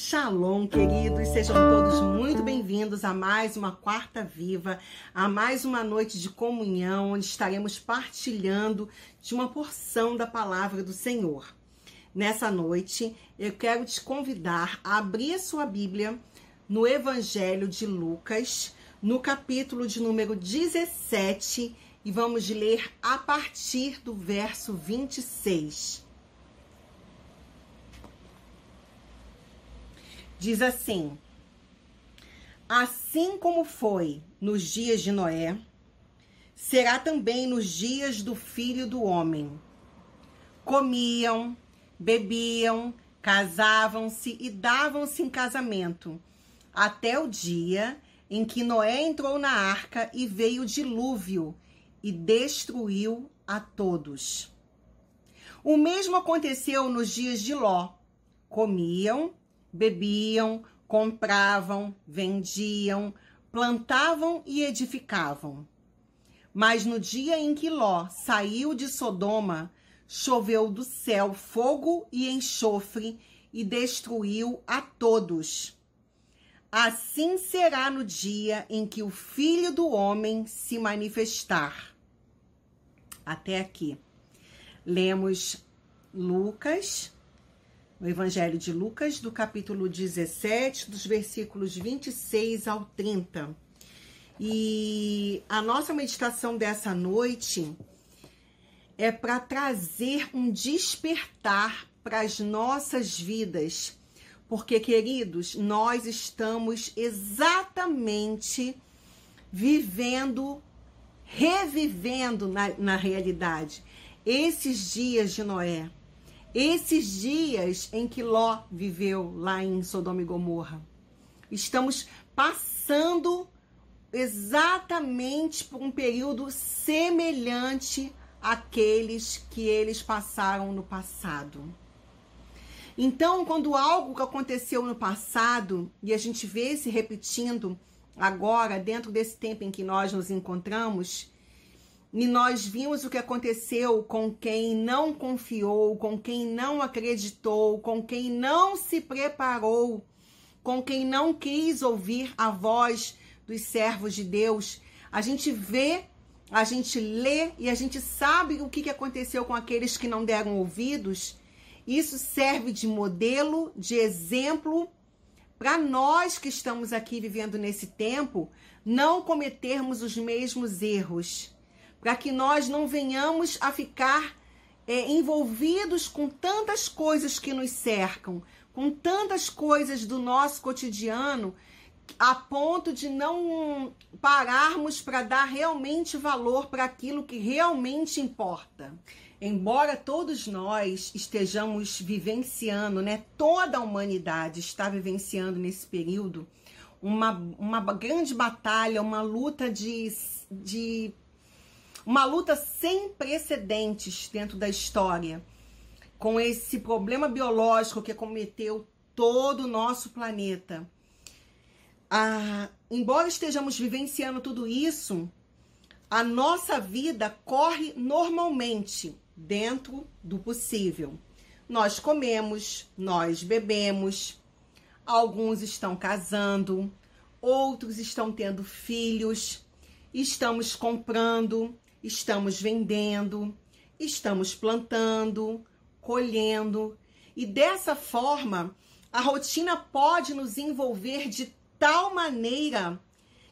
Shalom, queridos, sejam todos muito bem-vindos a mais uma Quarta Viva, a mais uma noite de comunhão, onde estaremos partilhando de uma porção da palavra do Senhor. Nessa noite, eu quero te convidar a abrir a sua Bíblia no Evangelho de Lucas, no capítulo de número 17, e vamos ler a partir do verso 26. Diz assim: Assim como foi nos dias de Noé, será também nos dias do filho do homem. Comiam, bebiam, casavam-se e davam-se em casamento, até o dia em que Noé entrou na arca e veio o dilúvio e destruiu a todos. O mesmo aconteceu nos dias de Ló. Comiam, bebiam, compravam, vendiam, plantavam e edificavam. Mas no dia em que Ló saiu de Sodoma, choveu do céu fogo e enxofre e destruiu a todos. Assim será no dia em que o Filho do Homem se manifestar. Até aqui. Lemos Lucas o Evangelho de Lucas, do capítulo 17, dos versículos 26 ao 30. E a nossa meditação dessa noite é para trazer um despertar para as nossas vidas. Porque, queridos, nós estamos exatamente vivendo, revivendo na, na realidade esses dias de Noé esses dias em que Ló viveu lá em Sodoma e Gomorra. Estamos passando exatamente por um período semelhante àqueles que eles passaram no passado. Então, quando algo que aconteceu no passado e a gente vê se repetindo agora, dentro desse tempo em que nós nos encontramos, e nós vimos o que aconteceu com quem não confiou, com quem não acreditou, com quem não se preparou, com quem não quis ouvir a voz dos servos de Deus. A gente vê, a gente lê e a gente sabe o que aconteceu com aqueles que não deram ouvidos. Isso serve de modelo, de exemplo para nós que estamos aqui vivendo nesse tempo, não cometermos os mesmos erros para que nós não venhamos a ficar é, envolvidos com tantas coisas que nos cercam, com tantas coisas do nosso cotidiano, a ponto de não pararmos para dar realmente valor para aquilo que realmente importa. Embora todos nós estejamos vivenciando, né, toda a humanidade está vivenciando nesse período uma, uma grande batalha, uma luta de, de uma luta sem precedentes dentro da história com esse problema biológico que acometeu todo o nosso planeta. Ah, embora estejamos vivenciando tudo isso, a nossa vida corre normalmente dentro do possível. Nós comemos, nós bebemos, alguns estão casando, outros estão tendo filhos, estamos comprando, estamos vendendo, estamos plantando, colhendo, e dessa forma a rotina pode nos envolver de tal maneira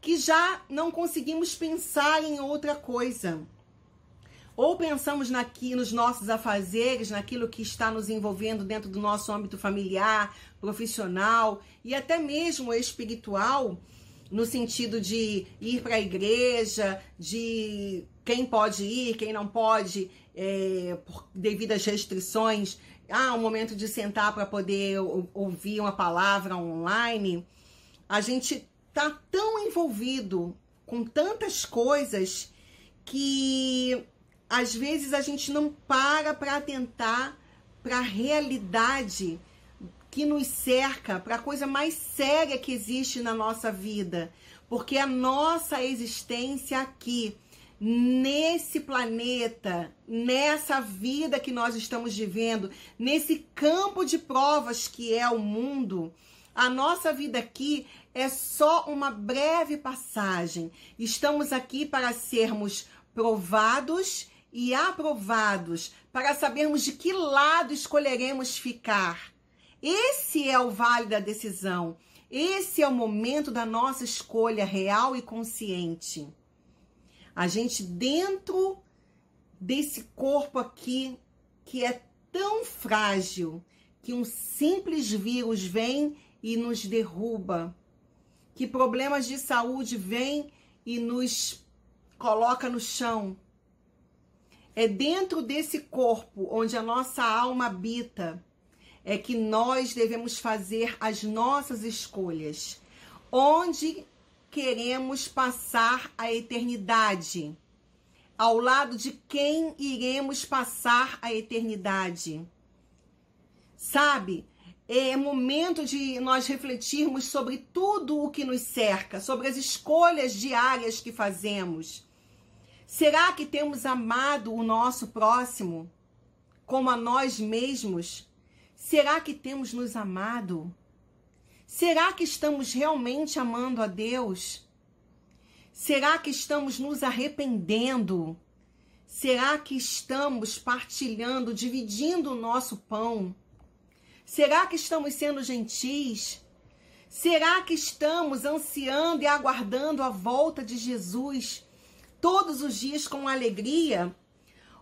que já não conseguimos pensar em outra coisa. Ou pensamos naqui, nos nossos afazeres, naquilo que está nos envolvendo dentro do nosso âmbito familiar, profissional e até mesmo espiritual, no sentido de ir para a igreja, de quem pode ir, quem não pode, é, por restrições. Ah, um momento de sentar para poder ouvir uma palavra online. A gente tá tão envolvido com tantas coisas que às vezes a gente não para para atentar para a realidade que nos cerca, para a coisa mais séria que existe na nossa vida, porque a nossa existência aqui nesse planeta, nessa vida que nós estamos vivendo, nesse campo de provas que é o mundo, a nossa vida aqui é só uma breve passagem. Estamos aqui para sermos provados e aprovados, para sabermos de que lado escolheremos ficar. Esse é o vale da decisão. Esse é o momento da nossa escolha real e consciente. A gente dentro desse corpo aqui que é tão frágil que um simples vírus vem e nos derruba, que problemas de saúde vêm e nos coloca no chão. É dentro desse corpo onde a nossa alma habita é que nós devemos fazer as nossas escolhas. Onde queremos passar a eternidade? Ao lado de quem iremos passar a eternidade? Sabe? É momento de nós refletirmos sobre tudo o que nos cerca, sobre as escolhas diárias que fazemos. Será que temos amado o nosso próximo como a nós mesmos? Será que temos nos amado? Será que estamos realmente amando a Deus? Será que estamos nos arrependendo? Será que estamos partilhando, dividindo o nosso pão? Será que estamos sendo gentis? Será que estamos ansiando e aguardando a volta de Jesus todos os dias com alegria?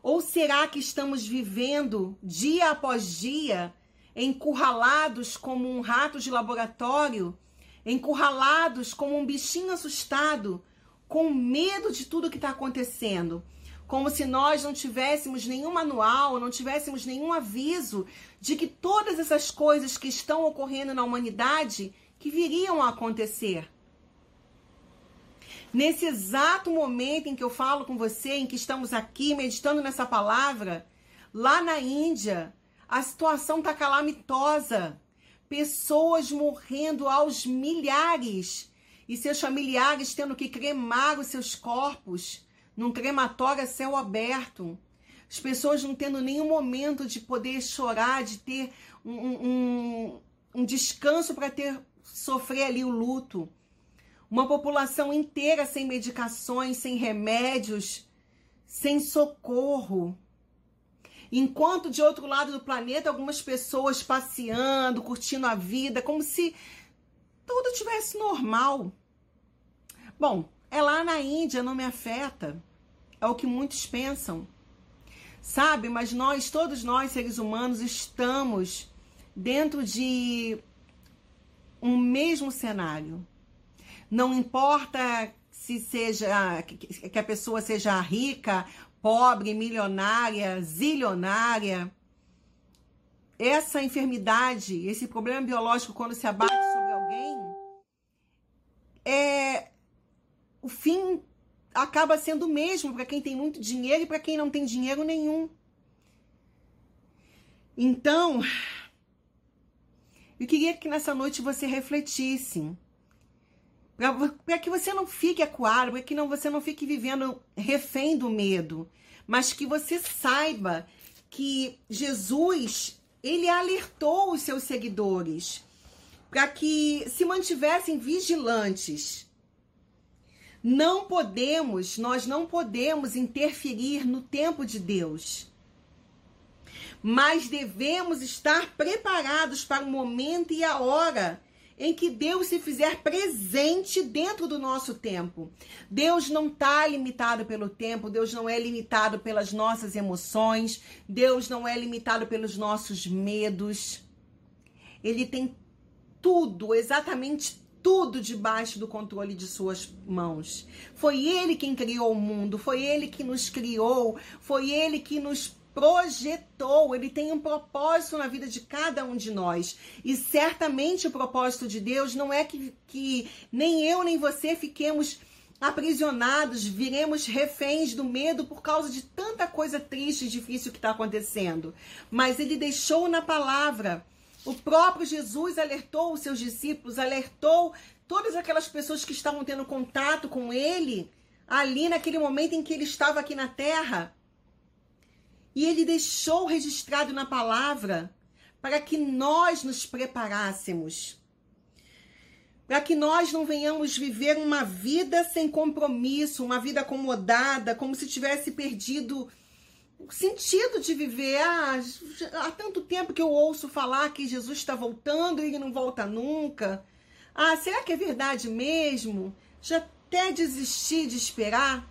Ou será que estamos vivendo dia após dia encurralados como um rato de laboratório, encurralados como um bichinho assustado, com medo de tudo que está acontecendo. Como se nós não tivéssemos nenhum manual, não tivéssemos nenhum aviso de que todas essas coisas que estão ocorrendo na humanidade que viriam a acontecer. Nesse exato momento em que eu falo com você, em que estamos aqui meditando nessa palavra, lá na Índia, a situação está calamitosa. Pessoas morrendo aos milhares e seus familiares tendo que cremar os seus corpos num crematório a céu aberto. As pessoas não tendo nenhum momento de poder chorar, de ter um, um, um descanso para ter sofrer ali o luto. Uma população inteira sem medicações, sem remédios, sem socorro. Enquanto de outro lado do planeta, algumas pessoas passeando, curtindo a vida, como se tudo tivesse normal. Bom, é lá na Índia, não me afeta. É o que muitos pensam. Sabe, mas nós, todos nós, seres humanos, estamos dentro de um mesmo cenário. Não importa se seja que a pessoa seja rica pobre, milionária, zilionária. Essa enfermidade, esse problema biológico, quando se abate sobre alguém, é o fim acaba sendo o mesmo para quem tem muito dinheiro e para quem não tem dinheiro nenhum. Então, eu queria que nessa noite você refletisse para que você não fique acuado, para que não, você não fique vivendo refém do medo, mas que você saiba que Jesus, ele alertou os seus seguidores para que se mantivessem vigilantes. Não podemos, nós não podemos interferir no tempo de Deus. Mas devemos estar preparados para o momento e a hora em que Deus se fizer presente dentro do nosso tempo. Deus não está limitado pelo tempo, Deus não é limitado pelas nossas emoções, Deus não é limitado pelos nossos medos. Ele tem tudo, exatamente tudo debaixo do controle de suas mãos. Foi ele quem criou o mundo, foi ele que nos criou, foi ele que nos projetou, ele tem um propósito na vida de cada um de nós. E certamente o propósito de Deus não é que, que nem eu nem você fiquemos aprisionados, viremos reféns do medo por causa de tanta coisa triste e difícil que está acontecendo. Mas ele deixou na palavra. O próprio Jesus alertou os seus discípulos, alertou todas aquelas pessoas que estavam tendo contato com ele ali naquele momento em que ele estava aqui na terra. E ele deixou registrado na palavra para que nós nos preparássemos. Para que nós não venhamos viver uma vida sem compromisso, uma vida acomodada, como se tivesse perdido o sentido de viver. Ah, há tanto tempo que eu ouço falar que Jesus está voltando e ele não volta nunca. Ah, será que é verdade mesmo? Já até desisti de esperar?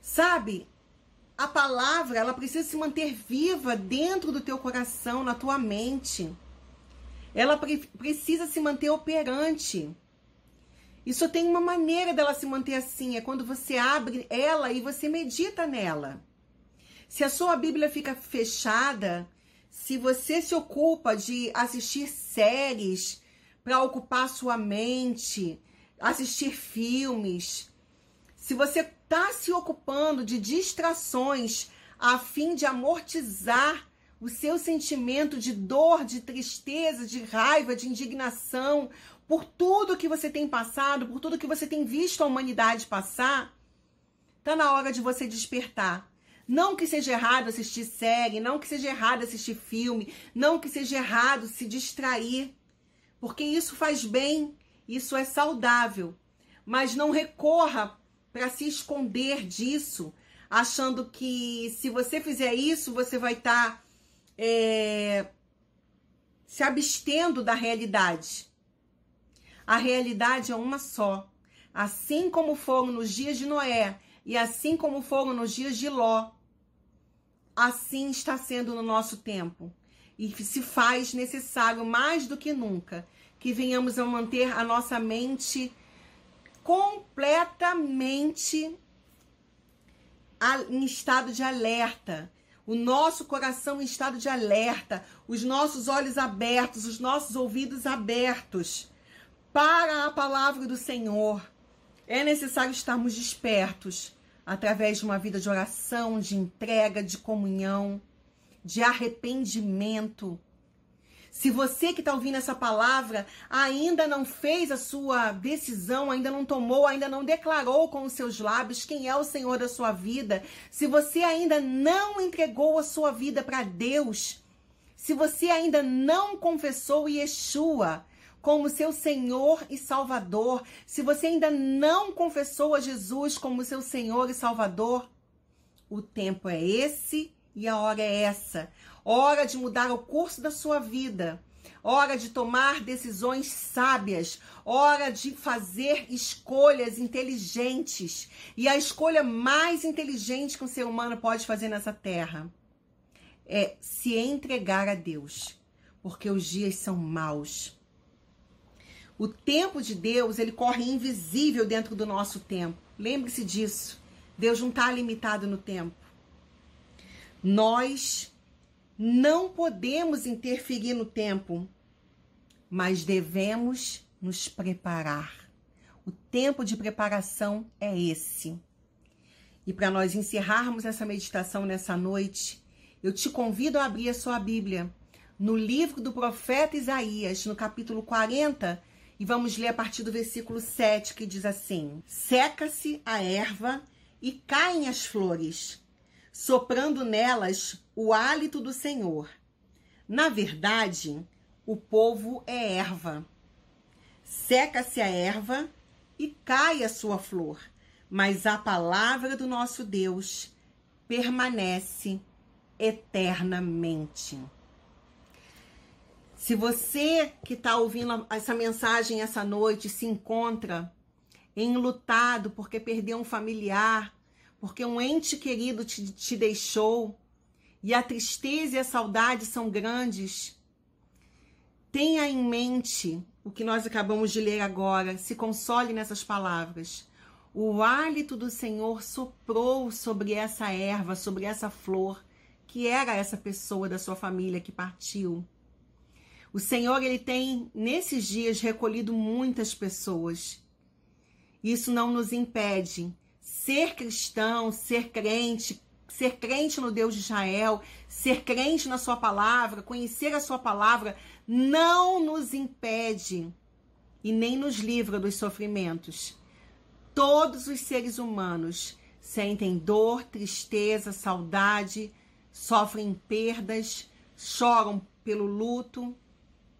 Sabe? A palavra, ela precisa se manter viva dentro do teu coração, na tua mente. Ela pre precisa se manter operante. E só tem uma maneira dela se manter assim, é quando você abre ela e você medita nela. Se a sua Bíblia fica fechada, se você se ocupa de assistir séries para ocupar sua mente, assistir filmes, se você está se ocupando de distrações a fim de amortizar o seu sentimento de dor, de tristeza, de raiva, de indignação por tudo que você tem passado, por tudo que você tem visto a humanidade passar, tá na hora de você despertar não que seja errado assistir série, não que seja errado assistir filme, não que seja errado se distrair, porque isso faz bem, isso é saudável. Mas não recorra para se esconder disso, achando que se você fizer isso, você vai estar tá, é, se abstendo da realidade. A realidade é uma só. Assim como foram nos dias de Noé e assim como foram nos dias de Ló, assim está sendo no nosso tempo. E se faz necessário mais do que nunca que venhamos a manter a nossa mente completamente em estado de alerta, o nosso coração em estado de alerta, os nossos olhos abertos, os nossos ouvidos abertos para a palavra do Senhor. É necessário estarmos despertos através de uma vida de oração, de entrega, de comunhão, de arrependimento. Se você que está ouvindo essa palavra ainda não fez a sua decisão, ainda não tomou, ainda não declarou com os seus lábios quem é o Senhor da sua vida, se você ainda não entregou a sua vida para Deus, se você ainda não confessou Yeshua como seu Senhor e Salvador, se você ainda não confessou a Jesus como seu Senhor e Salvador, o tempo é esse e a hora é essa. Hora de mudar o curso da sua vida. Hora de tomar decisões sábias, hora de fazer escolhas inteligentes. E a escolha mais inteligente que um ser humano pode fazer nessa terra é se entregar a Deus, porque os dias são maus. O tempo de Deus, ele corre invisível dentro do nosso tempo. Lembre-se disso. Deus não está limitado no tempo. Nós não podemos interferir no tempo, mas devemos nos preparar. O tempo de preparação é esse. E para nós encerrarmos essa meditação nessa noite, eu te convido a abrir a sua Bíblia no livro do profeta Isaías, no capítulo 40, e vamos ler a partir do versículo 7, que diz assim: Seca-se a erva e caem as flores, soprando nelas o hálito do Senhor. Na verdade, o povo é erva. Seca-se a erva e cai a sua flor, mas a palavra do nosso Deus permanece eternamente. Se você que está ouvindo essa mensagem essa noite se encontra enlutado porque perdeu um familiar, porque um ente querido te, te deixou e a tristeza e a saudade são grandes, tenha em mente o que nós acabamos de ler agora, se console nessas palavras. O hálito do Senhor soprou sobre essa erva, sobre essa flor, que era essa pessoa da sua família que partiu. O Senhor, ele tem nesses dias recolhido muitas pessoas. Isso não nos impede ser cristão, ser crente, ser crente no Deus de Israel, ser crente na sua palavra, conhecer a sua palavra, não nos impede e nem nos livra dos sofrimentos. Todos os seres humanos sentem dor, tristeza, saudade, sofrem perdas, choram pelo luto.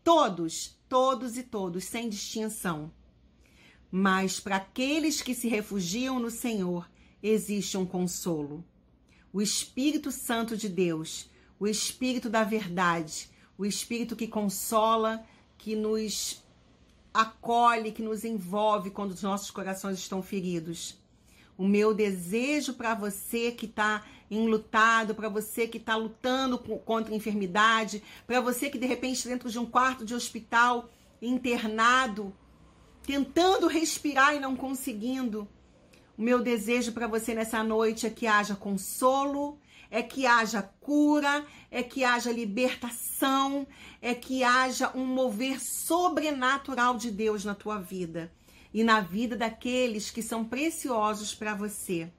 Todos, todos e todos, sem distinção. Mas para aqueles que se refugiam no Senhor, existe um consolo. O Espírito Santo de Deus, o Espírito da verdade, o Espírito que consola, que nos acolhe, que nos envolve quando os nossos corações estão feridos. O meu desejo para você que está enlutado, para você que está lutando contra a enfermidade, para você que de repente dentro de um quarto de hospital internado, tentando respirar e não conseguindo. O meu desejo para você nessa noite é que haja consolo, é que haja cura, é que haja libertação, é que haja um mover sobrenatural de Deus na tua vida e na vida daqueles que são preciosos para você.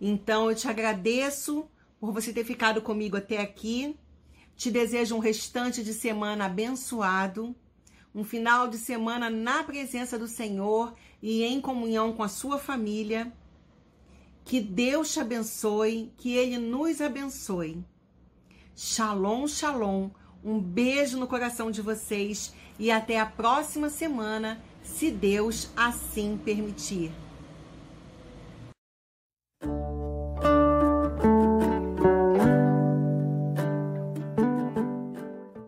Então eu te agradeço por você ter ficado comigo até aqui. Te desejo um restante de semana abençoado, um final de semana na presença do Senhor e em comunhão com a sua família. Que Deus te abençoe, que Ele nos abençoe. Shalom, shalom. Um beijo no coração de vocês e até a próxima semana, se Deus assim permitir.